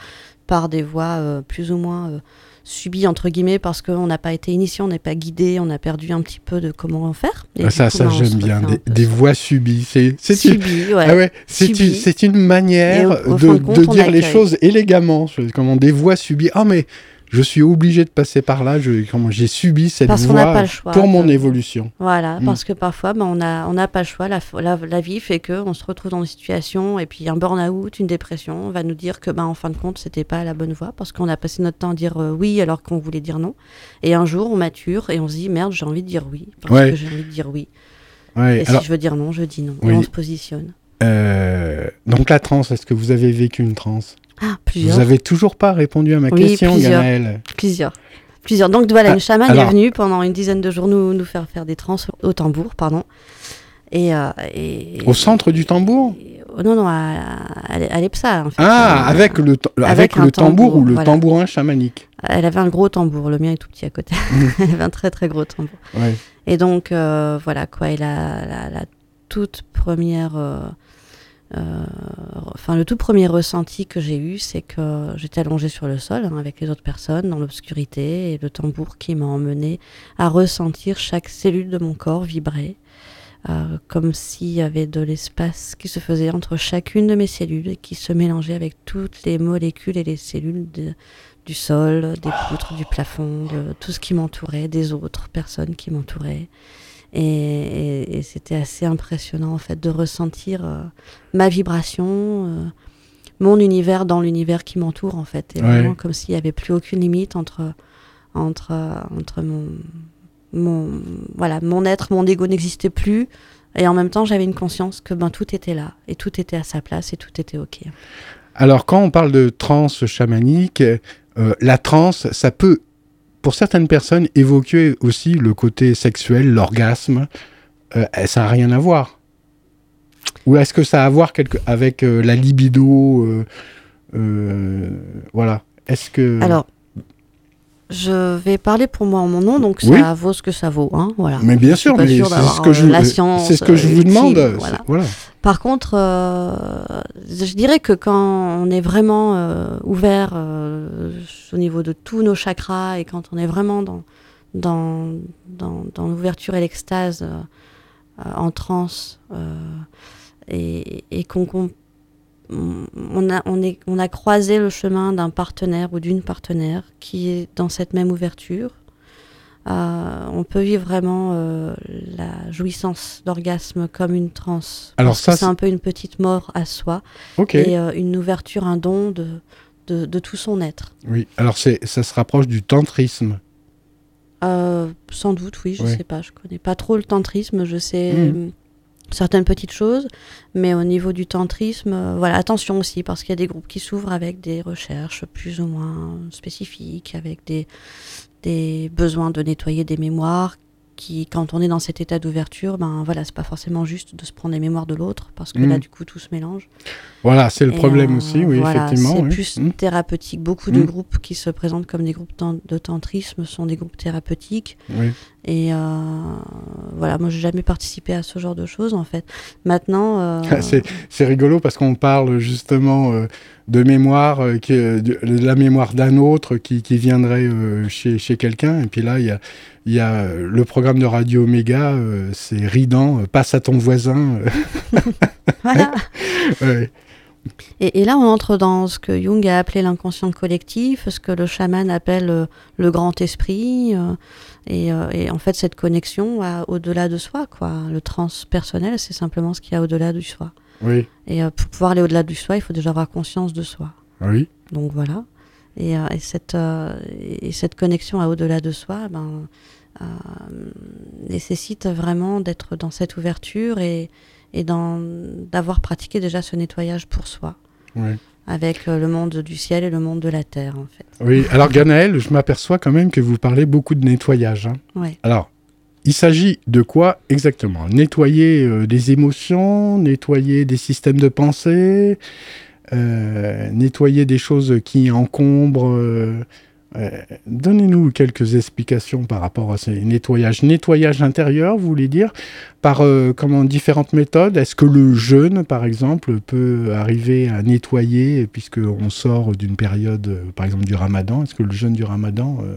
par des voies euh, plus ou moins euh, subies, entre guillemets, parce qu'on n'a pas été initié, on n'est pas guidé, on a perdu un petit peu de comment faire. Et Ah, ça, coup, ça j'aime bien. Des, voix subies. C'est, c'est une, ouais. ah ouais, c'est une, c'est une manière Et au- au de, fin de compte, de on dire les choses élégamment. Comment des voix subies. Ah mais je suis obligé de passer par là. J'ai subi cette Parce voie choix pour mon évolution. Voilà, Mm. parce que parfois, ben, on n'a on n'a pas le choix. La, la, la vie fait qu'on se retrouve dans une situation, et puis un burn-out, une dépression, on va nous dire que, ben, en fin de compte, c'était pas la bonne voie, parce qu'on a passé notre temps à dire euh, oui alors qu'on voulait dire non. Et un jour, on mature et on se dit merde, j'ai envie de dire oui, parce Ouais. que j'ai envie de dire oui. Ouais, Et alors, si je veux dire non, je dis non. Oui. Et on se positionne. euh, donc la transe, est-ce que vous avez vécu une transe? Ah, plusieurs. Vous avez toujours pas répondu à ma Oui, question, plusieurs. Ganaël. Plusieurs. Plusieurs. Donc voilà, Ah, une chamane alors- est venue pendant une dizaine de jours nous, nous faire faire des trans au tambour, pardon. Et, euh, et- Au centre du tambour? et- Non, non, à, à, à l'EPSA. En fait. Ah, Euh, avec le, ta- avec avec le un tambour, tambour, ou le voilà. tambourin chamanique? Elle avait un gros tambour, le mien est tout petit à côté. Mm. <laughs> Elle avait un très très gros tambour. Ouais. Et donc, euh, voilà quoi, et la, la, la toute première. euh, enfin, le tout premier ressenti que j'ai eu, c'est que j'étais allongée sur le sol hein, avec les autres personnes dans l'obscurité et le tambour qui m'a emmené à ressentir chaque cellule de mon corps vibrer, euh, comme s'il y avait de l'espace qui se faisait entre chacune de mes cellules et qui se mélangeait avec toutes les molécules et les cellules du sol, des poutres, du plafond, de tout ce qui m'entourait, des autres personnes qui m'entouraient. Et, et- et c'était assez impressionnant en fait de ressentir euh, ma vibration, euh, mon univers dans l'univers qui m'entoure en fait. Et Ouais. vraiment comme s'il n'y avait plus aucune limite entre, entre, entre mon, mon, voilà, mon être, mon ego n'existait plus. Et en même temps, j'avais une conscience que ben, tout était là, et tout était à sa place, et tout était OK. Alors, quand on parle de transe chamanique, euh, la transe, ça peut, pour certaines personnes, évoquer aussi le côté sexuel, l'orgasme. Euh, ça n'a rien à voir. Ou est-ce que ça a à voir quelque... avec euh, la libido euh, Voilà. Est-ce que. Alors, je vais parler pour moi en mon nom, donc Oui. ça vaut ce que ça vaut. Hein, voilà. Mais bien sûr, mais sûre c'est ce que euh, je, la science, c'est ce que je euh, vous utile, demande. voilà. c'est- voilà. Par contre, euh, je dirais que quand on est vraiment euh, ouvert euh, au niveau de tous nos chakras et quand on est vraiment dans, dans, dans, dans l'ouverture et l'extase euh, euh, en transe euh, et, et qu'on qu'on- on a, on, est, on a croisé le chemin d'un partenaire ou d'une partenaire qui est dans cette même ouverture, euh, on peut vivre vraiment euh, la jouissance d'orgasme comme une transe. Alors ça, c'est un peu une petite mort à soi et euh, une ouverture, un don de, de, de tout son être. Oui. Alors, c'est, ça se rapproche du tantrisme. Sans doute, oui, je Ouais. sais pas. Je connais pas trop le tantrisme. Je sais Mhm. Certaines petites choses, mais au niveau du tantrisme, euh, voilà, attention aussi parce qu'il y a des groupes qui s'ouvrent avec des recherches plus ou moins spécifiques, avec des des besoins de nettoyer des mémoires. Qui, quand on est dans cet état d'ouverture, ben voilà, c'est pas forcément juste de se prendre les mémoires de l'autre, parce que Mhm. là, du coup, tout se mélange. Voilà, c'est le Et, problème euh, aussi, oui, voilà, effectivement. C'est oui. plus Mm. thérapeutique. Beaucoup de Mm. groupes qui se présentent comme des groupes de tantrisme sont des groupes thérapeutiques. Oui. Et euh, voilà, moi, j'ai jamais participé à ce genre de choses, en fait. Maintenant, euh, <laughs> c'est, rigolo parce qu'on parle justement de mémoire, euh, qui, de, de la mémoire d'un autre qui, qui viendrait euh, chez, chez quelqu'un. Et puis là, il y a, il y a euh, le programme de Radio Omega, euh, c'est ridant, euh, passe à ton voisin. voilà. <laughs> ouais. Et, et là, on entre dans ce que Jung a appelé l'inconscient collectif, ce que le chaman appelle euh, le grand esprit, euh, et, euh, et en fait, cette connexion au-delà de soi, quoi. Le transpersonnel, c'est simplement ce qu'il y a au-delà du soi. Oui, Et pour pouvoir aller au-delà du soi, il faut déjà avoir conscience de soi. oui. Donc voilà. Et, euh, et cette, euh, et cette connexion à au-delà de soi ben, euh, nécessite vraiment d'être dans cette ouverture et, et d'avoir pratiqué déjà ce nettoyage pour soi, avec euh, le monde du ciel et le monde de la terre, en fait. Oui, alors Ganaël, je m'aperçois quand même que vous parlez beaucoup de nettoyage. hein. Ouais. Alors, il s'agit de quoi exactement? Nettoyer euh, des émotions, nettoyer des systèmes de pensée, nettoyer des choses qui encombrent. euh, euh, Donnez-nous quelques explications par rapport à ces nettoyages. Nettoyage intérieur, vous voulez dire, par euh, comment différentes méthodes? Est-ce que le jeûne, par exemple, peut arriver à nettoyer, puisque on sort d'une période, euh, par exemple, du Ramadan? Est-ce que le jeûne du Ramadan, euh,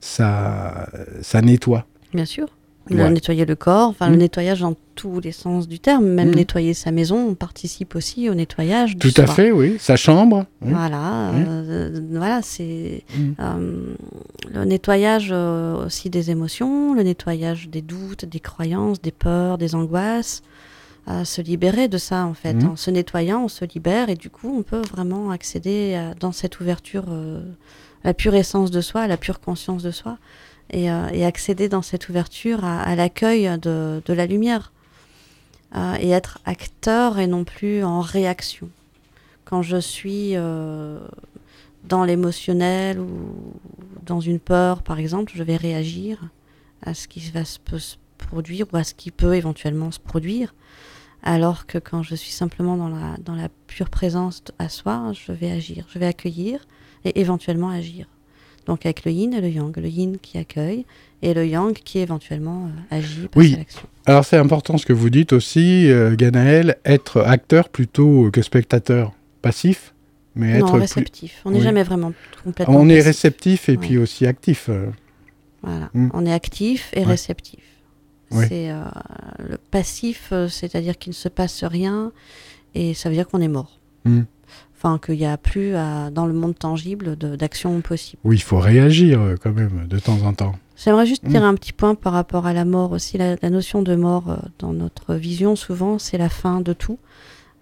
ça, ça nettoie? Bien sûr. Ouais. Le nettoyer le corps, enfin Mm. le nettoyage dans tous les sens du terme, même Mm. nettoyer sa maison, on participe aussi au nettoyage Tout à fait, oui. Sa chambre. Voilà, Oui. euh, voilà, c'est Mm. euh, le nettoyage euh, aussi des émotions, le nettoyage des doutes, des croyances, des peurs, des angoisses, euh, se libérer de ça en fait. En se nettoyant, on se libère et du coup, on peut vraiment accéder à- dans cette ouverture, euh, à la pure essence de soi, à la pure conscience de soi, et, euh, et accéder dans cette ouverture à, l'accueil de, la lumière, Euh, et être acteur et non plus en réaction quand je suis dans l'émotionnel ou dans une peur, par exemple, je vais réagir à ce qui va se, produire ou à ce qui peut éventuellement se produire. Alors que quand je suis simplement dans la, dans la pure présence à soi, je vais agir, je vais accueillir et éventuellement agir. Donc avec le yin et le yang, le yin qui accueille et le yang qui éventuellement euh, agit par oui. l'action. Alors c'est important ce que vous dites aussi, euh, Ganaël, être acteur plutôt que spectateur passif mais non, réceptif. On n'est jamais vraiment complètement. On est réceptif et puis aussi actif. Euh. Voilà, hmm. on est actif et réceptif. C'est le passif, c'est-à-dire qu'il ne se passe rien et ça veut dire qu'on est mort. Hmm. Enfin, qu'il n'y a plus dans le monde tangible d'action possible. Oui, il faut réagir quand même de temps en temps. J'aimerais juste dire hmm. un petit point par rapport à la mort aussi. La, la notion de mort dans notre vision, souvent, c'est la fin de tout.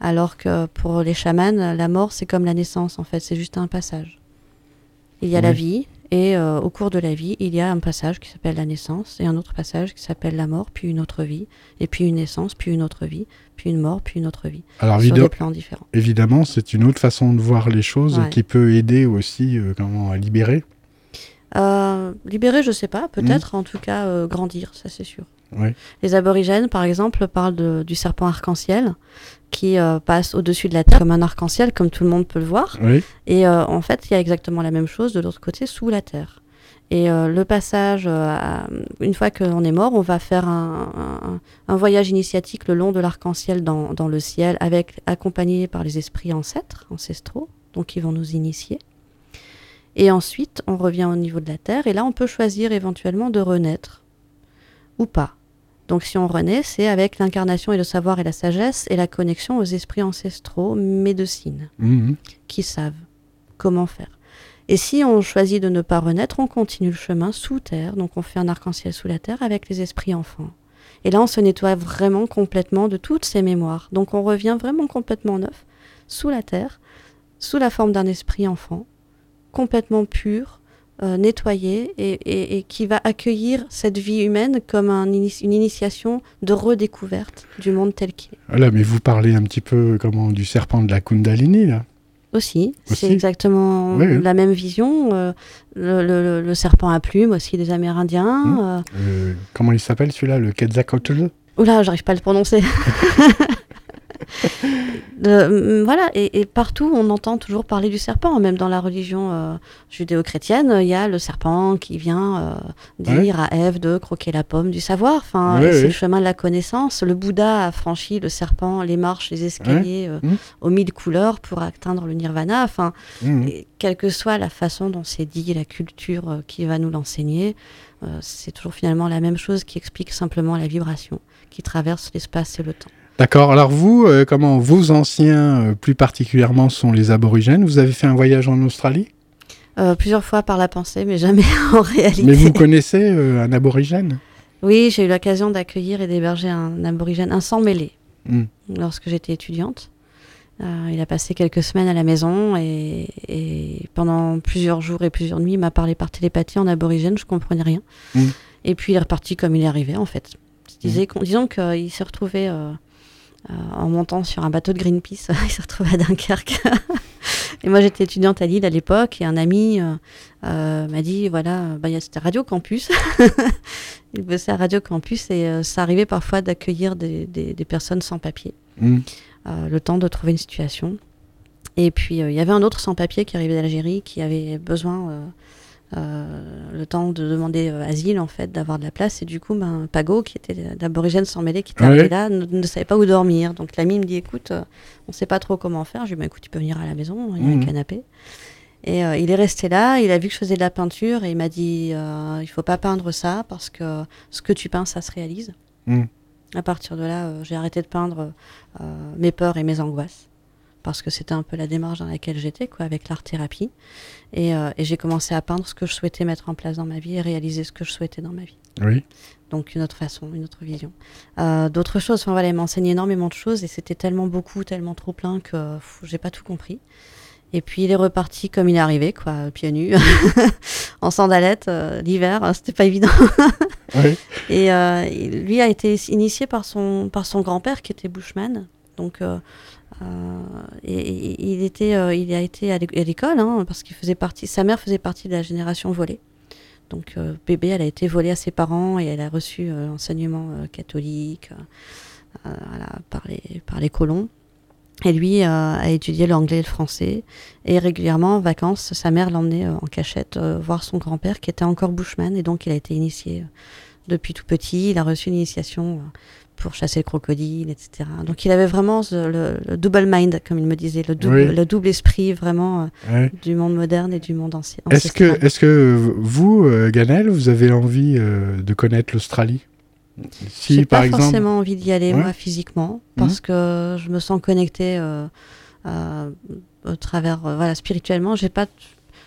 Alors que pour les chamans, la mort, c'est comme la naissance, en fait, c'est juste un passage. Il y a la vie, et euh, au cours de la vie, il y a un passage qui s'appelle la naissance, et un autre passage qui s'appelle la mort, puis une autre vie, et puis une naissance, puis une autre vie, puis une mort, puis une autre vie. Alors, sur des plans différents. Évidemment, c'est une autre façon de voir les choses qui peut aider aussi euh, comment, à libérer. Euh, libérer, je sais pas, peut-être, hmm. en tout cas, grandir, ça c'est sûr. Les aborigènes, par exemple, parlent du serpent arc-en-ciel qui euh, passe au-dessus de la Terre comme un arc-en-ciel, comme tout le monde peut le voir. Et euh, en fait, il y a exactement la même chose de l'autre côté, sous la Terre. Et euh, le passage, une fois qu'on est mort, on va faire un, voyage initiatique le long de l'arc-en-ciel dans, dans, le ciel, avec, accompagné par les esprits ancêtres, ancestraux, donc ils vont nous initier. Et ensuite, on revient au niveau de la Terre, et là, on peut choisir éventuellement de renaître ou pas. Donc si on renaît, c'est avec l'incarnation et le savoir et la sagesse et la connexion aux esprits ancestraux médecines mhm. qui savent comment faire. Et si on choisit de ne pas renaître, on continue le chemin sous terre, donc on fait un arc-en-ciel sous la terre avec les esprits enfants. Et là, on se nettoie vraiment complètement de toutes ces mémoires. Donc on revient vraiment complètement neuf, sous la terre, sous la forme d'un esprit enfant, complètement pur, euh, nettoyé et, qui va accueillir cette vie humaine comme une initiation de redécouverte du monde tel qu'il est. Voilà, mais vous parlez un petit peu comment du serpent de la Kundalini là aussi, c'est exactement la même vision. Euh, le, serpent à plumes aussi des Amérindiens. Hum. Euh. comment il s'appelle celui-là Le Quetzalcoatl? Oula, j'arrive pas à le prononcer. <laughs> de, <laughs> mm, voilà, et, partout on entend toujours parler du serpent, même dans la religion euh, judéo-chrétienne, il y a le serpent qui vient euh, dire à Ève de croquer la pomme du savoir. Enfin, c'est le chemin de la connaissance. Le Bouddha a franchi le serpent, les marches, les escaliers euh, mmh. aux mille couleurs pour atteindre le nirvana. Enfin, mmh. quelle que soit la façon dont c'est dit, la culture qui va nous l'enseigner, c'est toujours finalement la même chose qui explique simplement la vibration qui traverse l'espace et le temps. D'accord. Alors vous, euh, comment vos anciens, euh, plus particulièrement, sont les aborigènes? Vous avez fait un voyage en Australie? Euh, Plusieurs fois par la pensée, mais jamais <laughs> en réalité. Mais vous connaissez un aborigène? Oui, j'ai eu l'occasion d'accueillir et d'héberger un aborigène, un sang mêlé, hmm. lorsque j'étais étudiante. il a passé quelques semaines à la maison et, pendant plusieurs jours et plusieurs nuits, il m'a parlé par télépathie en aborigène, je comprenais rien. Hmm. Et puis il est reparti comme il est arrivé en fait. Disais, hmm. Disons qu'il s'est retrouvé en montant sur un bateau de Greenpeace. <laughs> il s'est retrouvé à Dunkerque. <laughs> et moi, j'étais étudiante à Lille à l'époque, et un ami euh, euh, m'a dit voilà, bah, c'était Radio Campus. <laughs> il bossait à Radio Campus, et ça arrivait parfois d'accueillir des, des, personnes sans papier, mmh. le temps de trouver une situation. Et puis, il y avait un autre sans-papier qui arrivait d'Algérie, qui avait besoin euh, le temps de demander euh, asile en fait, d'avoir de la place. Et du coup, ben, Pago, qui était d'aborigène sans mêler, qui était arrivé là, ne, savait pas où dormir. Donc l'ami me dit, écoute, euh, on ne sait pas trop comment faire. Je lui dis, bah, écoute, tu peux venir à la maison, il y a un mhm. canapé. Et il est resté là, il a vu que je faisais de la peinture et il m'a dit, il faut pas peindre ça parce que ce que tu peins, ça se réalise. Mhm. À partir de là, j'ai arrêté de peindre mes peurs et mes angoisses parce que c'était un peu la démarche dans laquelle j'étais, quoi, avec l'art-thérapie. Euh, et, j'ai commencé à peindre ce que je souhaitais mettre en place dans ma vie et réaliser ce que je souhaitais dans ma vie. Oui. Donc une autre façon, une autre vision. Euh, d'autres choses, enfin voilà, il m'enseignait énormément de choses et c'était tellement beaucoup, tellement trop plein que j'ai pas tout compris. Et puis il est reparti comme il est arrivé, quoi, pieds nus, <laughs> en sandalettes, euh, l'hiver, hein, c'était pas évident. oui. <laughs> Et lui a été initié par son, par son grand-père qui était bushman. Donc et, il était, il a été à l'école hein, parce qu'il faisait partie, sa mère faisait partie de la génération volée. Donc bébé, elle a été volée à ses parents et elle a reçu l'enseignement catholique par, les, par les colons. Et lui a étudié l'anglais et le français. Et régulièrement, en vacances, sa mère l'emmenait en cachette voir son grand-père qui était encore bushman. Et donc, il a été initié depuis tout petit. Il a reçu une initiation pour chasser le crocodile, etc. Donc il avait vraiment le, double mind, comme il me disait, le double, le double esprit vraiment euh, du monde moderne et du monde ancien. Est-ce que, est que vous, euh, Ganel, vous avez envie euh, de connaître l'Australie? Si, J'ai pas forcément envie d'y aller, moi, physiquement, parce mmh. que je me sens connecté au travers, voilà, spirituellement. J'ai pas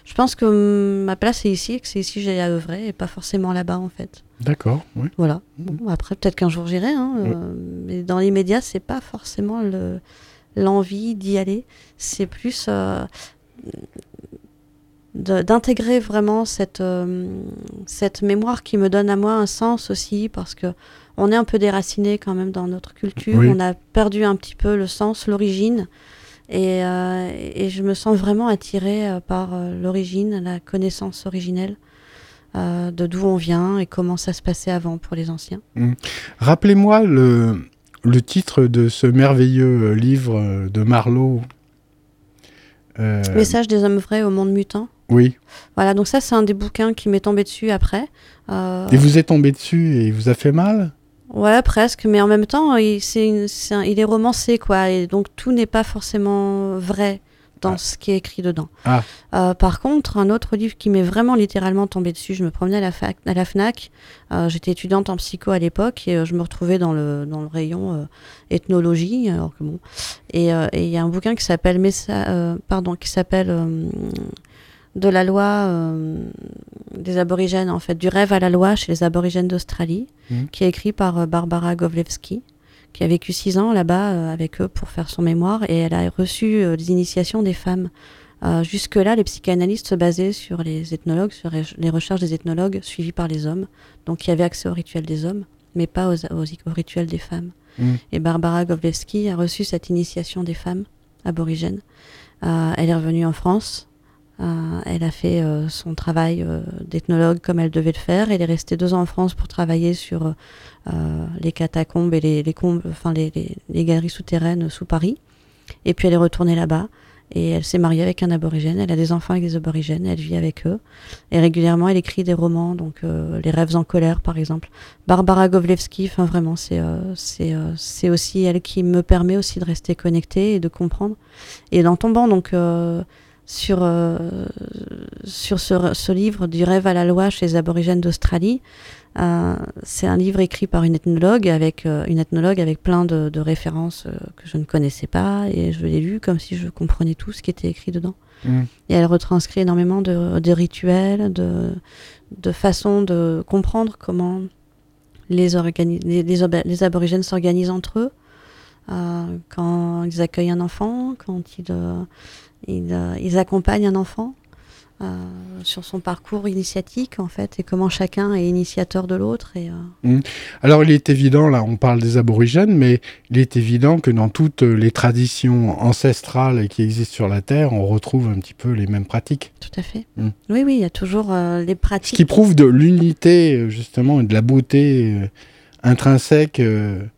je pense que ma place est ici et que c'est ici que j'ai à œuvrer et pas forcément là-bas en fait. D'accord, oui. Voilà. après, peut-être qu'un jour j'irai, hein, euh, mais dans l'immédiat, c'est pas forcément l'envie d'y aller. C'est plus euh, d'intégrer vraiment cette, euh, cette mémoire qui me donne à moi un sens aussi parce que on est un peu déraciné quand même dans notre culture. On a perdu un petit peu le sens, l'origine. Euh, et, je me sens vraiment attirée euh, par euh, l'origine, la connaissance originelle de d'où on vient et comment ça se passait avant pour les anciens. Mmh. Rappelez-moi le, le, titre de ce merveilleux livre de Marlowe. Message des hommes vrais au monde mutant. Oui. Voilà, donc ça c'est un des bouquins qui m'est tombé dessus après. Et vous êtes tombé dessus et il vous a fait mal? Ouais, presque, mais en même temps, il, est, il est romancé, quoi, et donc tout n'est pas forcément vrai dans ah. ce qui est écrit dedans. Ah. Euh, par contre, un autre livre qui m'est vraiment littéralement tombé dessus, je me promenais à la, fac, à la FNAC, euh, j'étais étudiante en psycho à l'époque, et euh, je me retrouvais dans le, dans le rayon ethnologie, alors que bon, et il y a un bouquin qui s'appelle, pardon, qui s'appelle de la loi euh, des aborigènes, en fait, du rêve à la loi chez les aborigènes d'Australie, mmh. qui est écrit par euh, Barbara Govlevski, qui a vécu six ans là-bas euh, avec eux pour faire son mémoire, et elle a reçu les initiations des femmes. Jusque-là, les psychanalystes se basaient sur les ethnologues, sur les recherches des ethnologues suivis par les hommes, donc il y avait accès aux rituels des hommes, mais pas aux, aux, rituels des femmes. Mmh. Et Barbara Govlevski a reçu cette initiation des femmes aborigènes. elle est revenue en France, elle a fait euh, son travail euh, d'ethnologue comme elle devait le faire. Elle est restée deux ans en France pour travailler sur les catacombes et les, galeries souterraines sous Paris. Et puis elle est retournée là-bas et elle s'est mariée avec un aborigène. Elle a des enfants avec des aborigènes. Elle vit avec eux. Et régulièrement, elle écrit des romans, donc Les rêves en colère, par exemple. Barbara Govlevski, enfin vraiment, c'est aussi elle qui me permet aussi de rester connectée et de comprendre. Et en tombant donc sur, euh, sur ce, livre du rêve à la loi chez les aborigènes d'Australie. Euh, c'est un livre écrit par une ethnologue avec, euh, une ethnologue avec plein de, références que je ne connaissais pas et je l'ai lu comme si je comprenais tout ce qui était écrit dedans. Mmh. Et elle retranscrit énormément de, rituels, de, de façons de comprendre comment les, les, les, aborigènes s'organisent entre eux. quand ils accueillent un enfant, quand ils, euh, ils, accompagnent un enfant euh, sur son parcours initiatique en fait et comment chacun est initiateur de l'autre. Et, euh, mmh. Alors il est évident, là on parle des aborigènes, mais il est évident que dans toutes les traditions ancestrales qui existent sur la Terre, on retrouve un petit peu les mêmes pratiques. Tout à fait. Mmh. Oui, oui, il y a toujours les pratiques. Ce qui prouve de l'unité justement et de la beauté intrinsèque de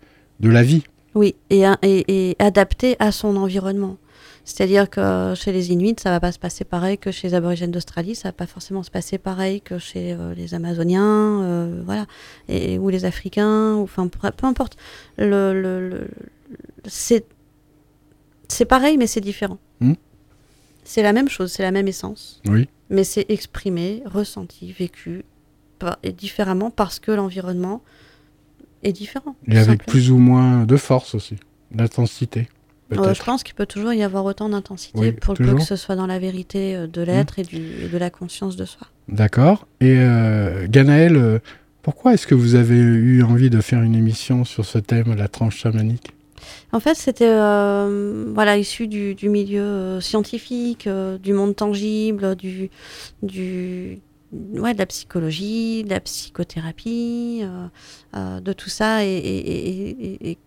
la vie. Oui, et, et, et adapté à son environnement. C'est-à-dire que chez les Inuits, ça va pas se passer pareil que chez les aborigènes d'Australie, ça va pas forcément se passer pareil que chez euh, les Amazoniens, euh, voilà, et, ou les Africains, ou, enfin peu importe. Le, le, c'est c'est pareil, mais c'est différent. Hmm. C'est la même chose, c'est la même essence. Oui. Mais c'est exprimé, ressenti, vécu et différemment parce que l'environnement est différent. Et avec plus ou moins de force aussi, d'intensité je pense qu'il peut toujours y avoir autant d'intensité pour peu que ce soit dans la vérité euh, de l'être et, de la conscience de soi. D'accord. Et euh, Ganaël, euh, pourquoi est-ce que vous avez eu envie de faire une émission sur ce thème, la tranche chamanique? En fait, c'était voilà issu du, milieu scientifique, du monde tangible, du, du ouais, de la psychologie, de la psychothérapie, de tout ça, et, et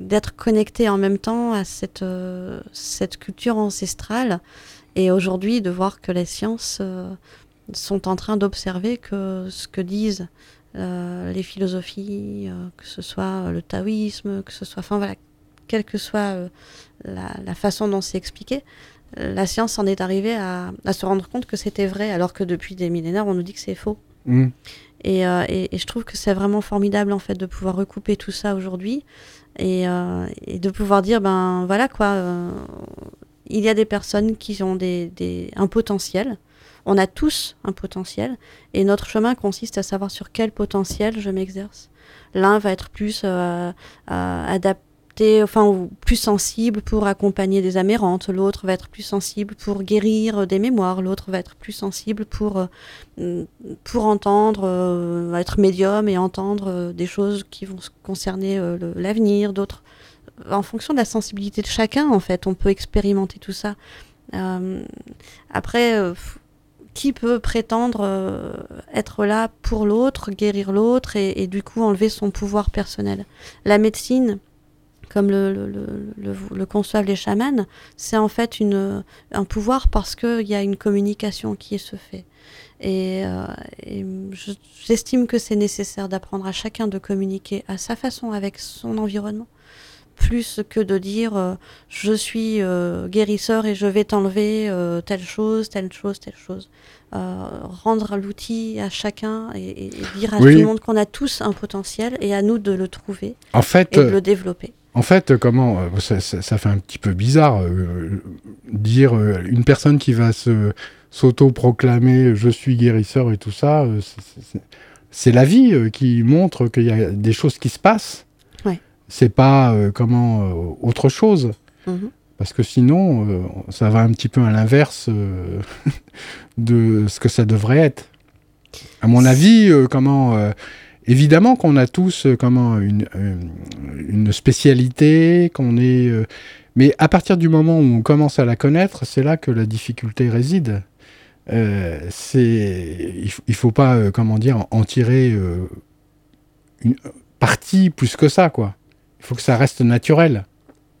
d'être connecté en même temps à cette, euh, cette culture ancestrale et aujourd'hui de voir que les sciences euh, sont en train d'observer que ce que disent euh, les philosophies, que ce soit le taoïsme, que ce soit, enfin voilà, quelle que soit la, la, façon dont c'est expliqué, la science en est arrivée à, à se rendre compte que c'était vrai, alors que depuis des millénaires, on nous dit que c'est faux. Mm. Et, euh, et, et, je trouve que c'est vraiment formidable en fait de pouvoir recouper tout ça aujourd'hui et, euh, et, de pouvoir dire ben voilà quoi, euh, il y a des personnes qui ont des, des, un potentiel. On a tous un potentiel et notre chemin consiste à savoir sur quel potentiel je m'exerce. L'un va être plus euh, adapté enfin plus sensible pour accompagner des amérantes, l'autre va être plus sensible pour guérir des mémoires, l'autre va être plus sensible pour euh, pour entendre, euh, être médium et entendre euh, des choses qui vont concerner euh, l'avenir, d'autres en fonction de la sensibilité de chacun en fait, on peut expérimenter tout ça. Euh, après qui peut prétendre euh, être là pour l'autre, guérir l'autre et, du coup enlever son pouvoir personnel? La médecine, comme le, le, le, le conçoivent les chamans, c'est en fait une, un pouvoir parce qu'il y a une communication qui se fait. Et, euh, et j'estime que c'est nécessaire d'apprendre à chacun de communiquer à sa façon avec son environnement, plus que de dire euh, je suis euh, guérisseur et je vais t'enlever telle chose, telle chose, telle chose. Rendre l'outil à chacun et, et dire à oui. tout le monde qu'on a tous un potentiel et à nous de le trouver en fait, et de le développer. En fait, comment ça, ça, ça, fait un petit peu bizarre euh, dire euh, une personne qui va se s'auto-proclamer je suis guérisseur et tout ça, euh, c'est la vie euh, qui montre qu'il y a des choses qui se passent. Ouais. C'est pas euh, comment euh, autre chose. Mm -hmm. Parce que sinon, euh, ça va un petit peu à l'inverse euh, <laughs> de ce que ça devrait être. À mon avis, comment évidemment qu'on a tous euh, comment une, une, une spécialité, qu'on est. Euh, mais à partir du moment où on commence à la connaître, c'est là que la difficulté réside. Euh, c'est il, il faut pas euh, comment dire en tirer euh, une partie plus que ça quoi. Il faut que ça reste naturel.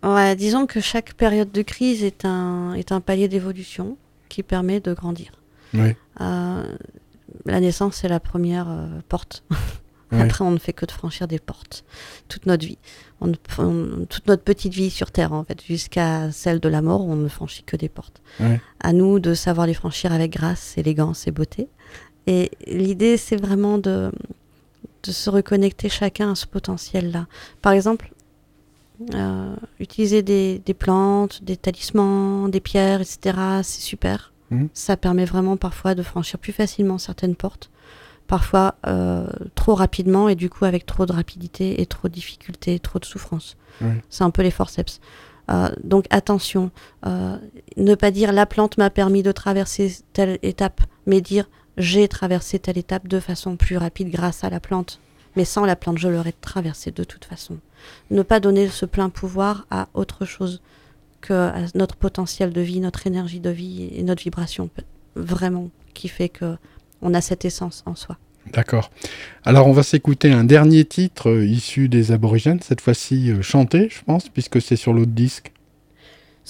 Ouais, disons que chaque période de crise est un est un palier d'évolution qui permet de grandir. Oui. Euh, la naissance c'est la première euh, porte. <laughs> Ouais. Après, on ne fait que de franchir des portes toute notre vie. On, on, toute notre petite vie sur Terre, en fait, jusqu'à celle de la mort, on ne franchit que des portes. Ouais. À nous de savoir les franchir avec grâce, élégance et beauté. Et l'idée, c'est vraiment de, de se reconnecter chacun à ce potentiel-là. Par exemple, euh, utiliser des, des, plantes, des talismans, des pierres, etc., c'est super. Mmh. Ça permet vraiment parfois de franchir plus facilement certaines portes parfois euh, trop rapidement et du coup avec trop de rapidité et trop de difficulté, trop de souffrance. Oui. C'est un peu les forceps. Euh, donc attention, euh, ne pas dire la plante m'a permis de traverser telle étape, mais dire j'ai traversé telle étape de façon plus rapide grâce à la plante. Mais sans la plante, je l'aurais traversée de toute façon. Ne pas donner ce plein pouvoir à autre chose que à notre potentiel de vie, notre énergie de vie et notre vibration vraiment qui fait que on a cette essence en soi. D'accord. Alors on va s'écouter un dernier titre euh, issu des aborigènes, cette fois-ci euh, chanté, je pense, puisque c'est sur l'autre disque.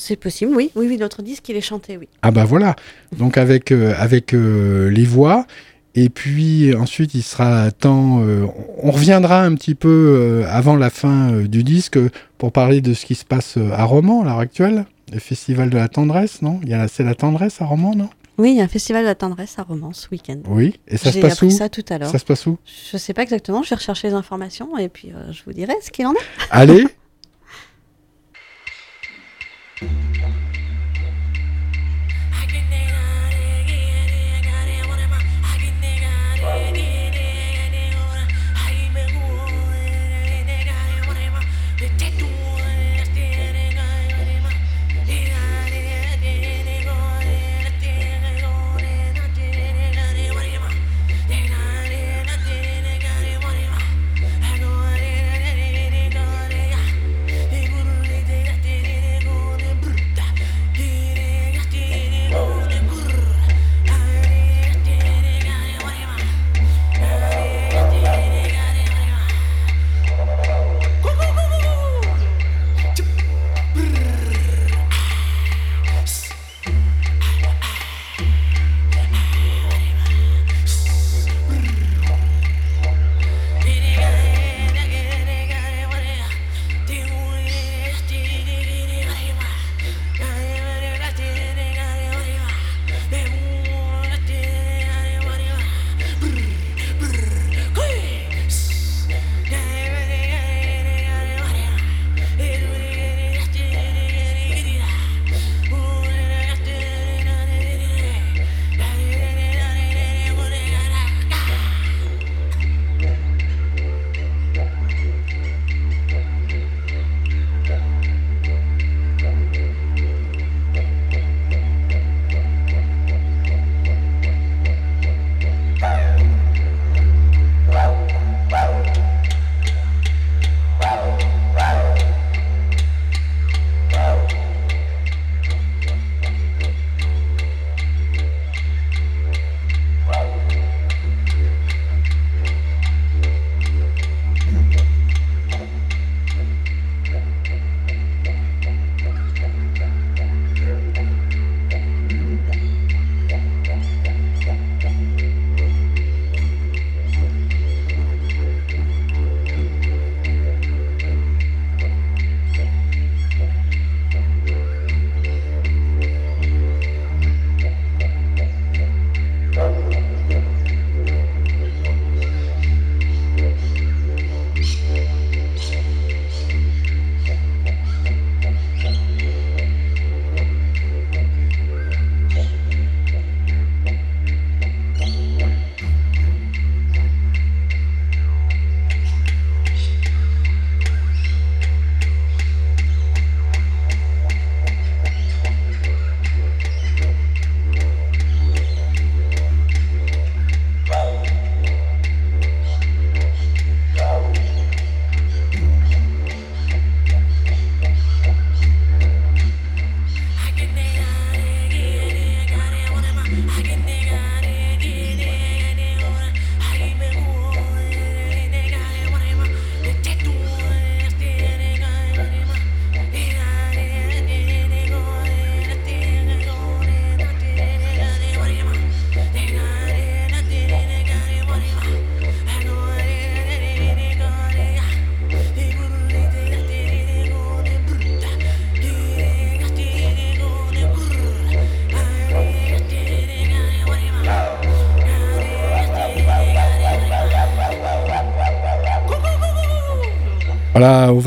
C'est possible, oui. Oui, oui, l'autre disque, il est chanté, oui. Ah bah voilà. Donc avec, euh, avec euh, les voix. Et puis ensuite, il sera temps. Euh, on reviendra un petit peu avant la fin du disque pour parler de ce qui se passe à Romans à l'heure actuelle, le festival de la tendresse, non? C'est la tendresse à Romans, non? Oui, il y a un festival de la tendresse à Romans ce week-end. Oui, et ça se passe où ça tout à l'heure. Ça se passe où Je ne sais pas exactement, je vais rechercher les informations et puis euh, je vous dirai ce qu'il en est. Allez <laughs>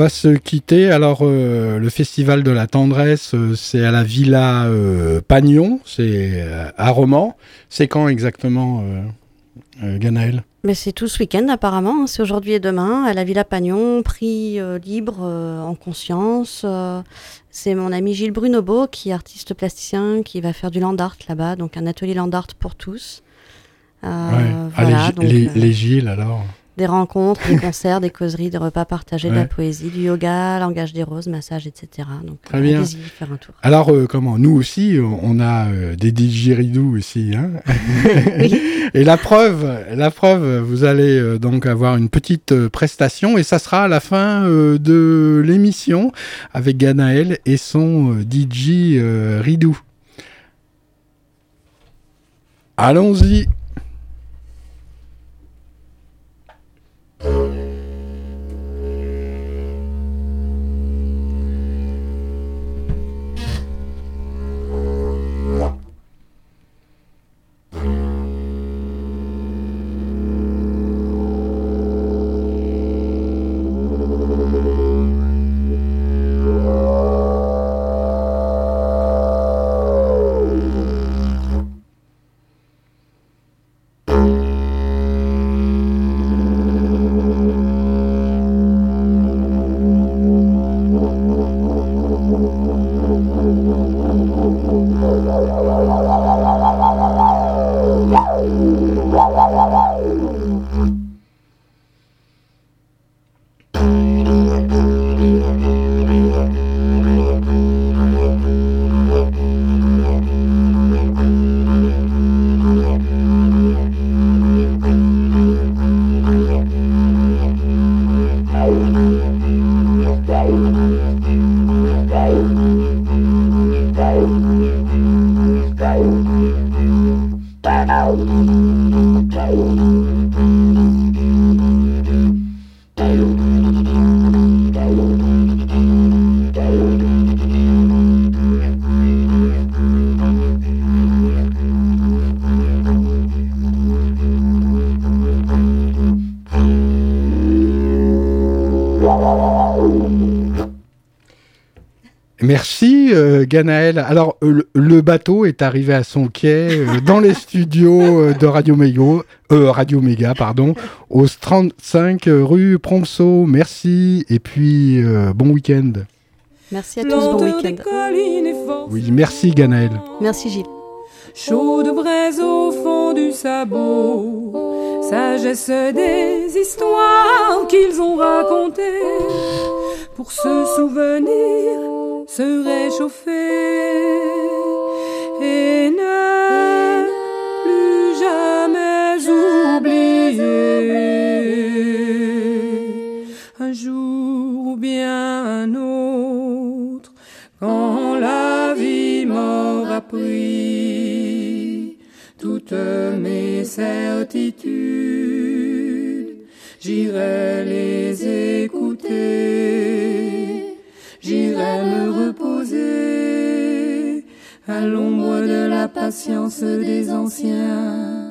va se quitter. Alors, euh, le Festival de la Tendresse, euh, c'est à la Villa euh, Pagnon, c'est à Romans. C'est quand exactement, Ganaël mais c'est tout ce week-end apparemment, hein. c'est aujourd'hui et demain à la Villa Pagnon, prix libre en conscience. c'est mon ami Gilles Brunobo qui est artiste plasticien qui va faire du land art là-bas, donc un atelier land art pour tous. Ah, les, Gilles alors? Des rencontres, des <laughs> concerts, des causeries, des repas partagés, de la poésie, du yoga, langage des roses, massage, etc. Donc, Très bien. faire un tour. Alors, euh, comment Nous aussi, on a euh, des didgeridoo aussi. Hein <laughs> oui. <laughs> Et la preuve, la preuve, vous allez euh, donc avoir une petite prestation et ça sera à la fin de l'émission avec Ganaël et son DJ Ridou. Allons-y. Yeah. Merci euh, Ganaël. Alors euh, le bateau est arrivé à son quai euh, dans les studios de Radio Méga, Radio Méga pardon, au 35 rue Promso. Merci et puis bon week-end. Merci à tous, bon week-end. Oui, merci Ganaël. Merci Gilles. Chaud de braise au fond du sabot, sagesse des histoires qu'ils ont racontées pour se souvenir se réchauffer et ne plus jamais oublier un jour ou bien un autre quand la vie m'aura pris toutes mes certitudes. J'irai les écouter j'irai me reposer à l'ombre de la patience des anciens.